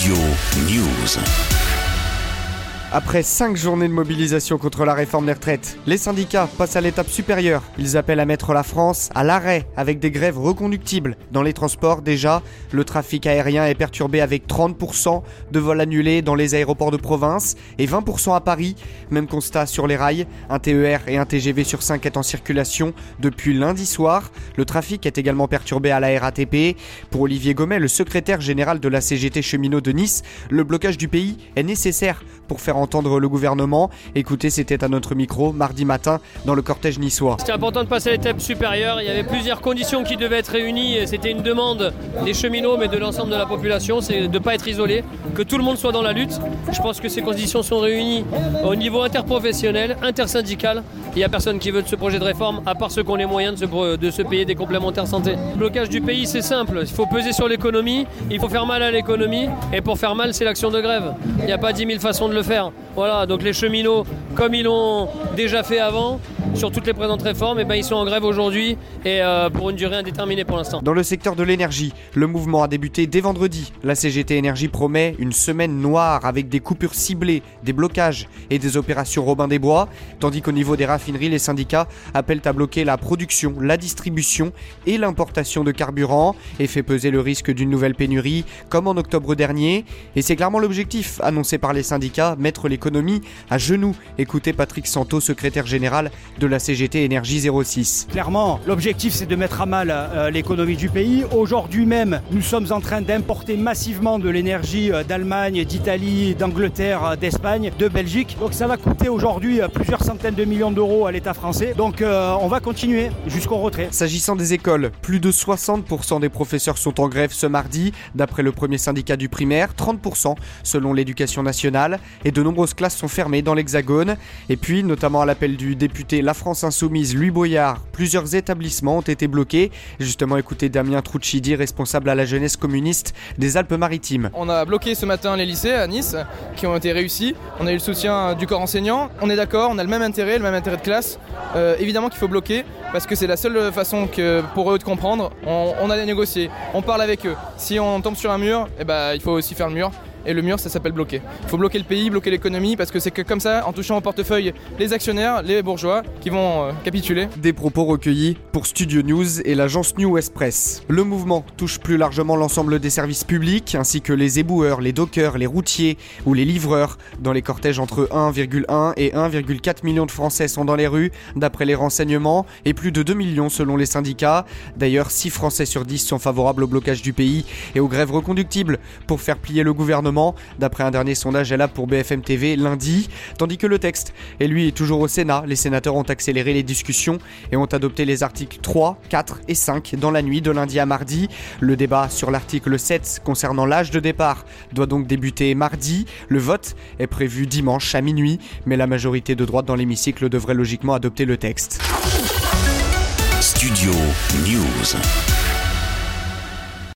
Studio News. Après cinq journées de mobilisation contre la réforme des retraites, les syndicats passent à l'étape supérieure. Ils appellent à mettre la France à l'arrêt avec des grèves reconductibles. Dans les transports, déjà, le trafic aérien est perturbé avec 30% de vols annulés dans les aéroports de province et 20% à Paris. Même constat sur les rails. Un TER et un TGV sur 5 est en circulation depuis lundi soir. Le trafic est également perturbé à la RATP. Pour Olivier Gomet, le secrétaire général de la CGT cheminot de Nice, le blocage du pays est nécessaire pour faire entendre le gouvernement. Écoutez, c'était à notre micro mardi matin dans le cortège niçois. C'était important de passer à l'étape supérieure. Il y avait plusieurs conditions qui devaient être réunies. C'était une demande des cheminots, mais de l'ensemble de la population, c'est de ne pas être isolé, que tout le monde soit dans la lutte. Je pense que ces conditions sont réunies au niveau interprofessionnel, intersyndical. Il n'y a personne qui veut de ce projet de réforme, à part ceux qui ont les moyens de se, de se payer des complémentaires santé. Le blocage du pays, c'est simple. Il faut peser sur l'économie, il faut faire mal à l'économie, et pour faire mal, c'est l'action de grève. Il n'y a pas 10 000 façons de le faire. Voilà, donc les cheminots, comme ils l'ont déjà fait avant, sur toutes les présentes réformes, eh ben ils sont en grève aujourd'hui et euh, pour une durée indéterminée pour l'instant. Dans le secteur de l'énergie, le mouvement a débuté dès vendredi. La CGT Énergie promet une semaine noire avec des coupures ciblées, des blocages et des opérations Robin des Bois, tandis qu'au niveau des raffineries, les syndicats appellent à bloquer la production, la distribution et l'importation de carburant et fait peser le risque d'une nouvelle pénurie comme en octobre dernier. Et c'est clairement l'objectif annoncé par les syndicats, mettre l'économie à genoux. Écoutez Patrick Santo, secrétaire général de la CGT Énergie 06. Clairement, l'objectif c'est de mettre à mal euh, l'économie du pays. Aujourd'hui même, nous sommes en train d'importer massivement de l'énergie euh, d'Allemagne, d'Italie, d'Angleterre, euh, d'Espagne, de Belgique. Donc ça va coûter aujourd'hui plusieurs centaines de millions d'euros à l'État français. Donc on va continuer jusqu'au retrait. S'agissant des écoles, plus de 60% des professeurs sont en grève ce mardi, d'après le premier syndicat du primaire, 30% selon l'éducation nationale, et de nombreuses classes sont fermées dans l'Hexagone. Et puis, notamment à l'appel du député la France Insoumise, Louis Boyard, plusieurs établissements ont été bloqués. Justement, écoutez Damien Trucidi, responsable à la jeunesse communiste des Alpes-Maritimes. On a bloqué ce matin les lycées à Nice qui ont été réussis. On a eu le soutien du corps enseignant. On est d'accord, on a le même intérêt, le même intérêt de classe. Euh, évidemment qu'il faut bloquer parce que c'est la seule façon que pour eux de comprendre. On, a négocié, on parle avec eux. Si on tombe sur un mur, eh ben, il faut aussi faire le mur et le mur ça s'appelle bloquer. Il faut bloquer le pays, bloquer l'économie parce que c'est que comme ça, en touchant au portefeuille les actionnaires, les bourgeois qui vont euh, capituler. Des propos recueillis pour Studio News et l'agence New West. Le mouvement touche plus largement l'ensemble des services publics ainsi que les éboueurs, les dockers, les routiers ou les livreurs. Dans les cortèges entre 1,1 et 1,4 millions de Français sont dans les rues d'après les renseignements et plus de 2 millions selon les syndicats. D'ailleurs, 6 Français sur 10 sont favorables au blocage du pays et aux grèves reconductibles pour faire plier le d'après un dernier sondage là pour BFM TV lundi, tandis que le texte est lui toujours au Sénat. Les sénateurs ont accéléré les discussions et ont adopté les articles 3, 4 et 5 dans la nuit de lundi à mardi. Le débat sur l'article 7 concernant l'âge de départ doit donc débuter mardi. Le vote est prévu dimanche à minuit, mais la majorité de droite dans l'hémicycle devrait logiquement adopter le texte. Studio News.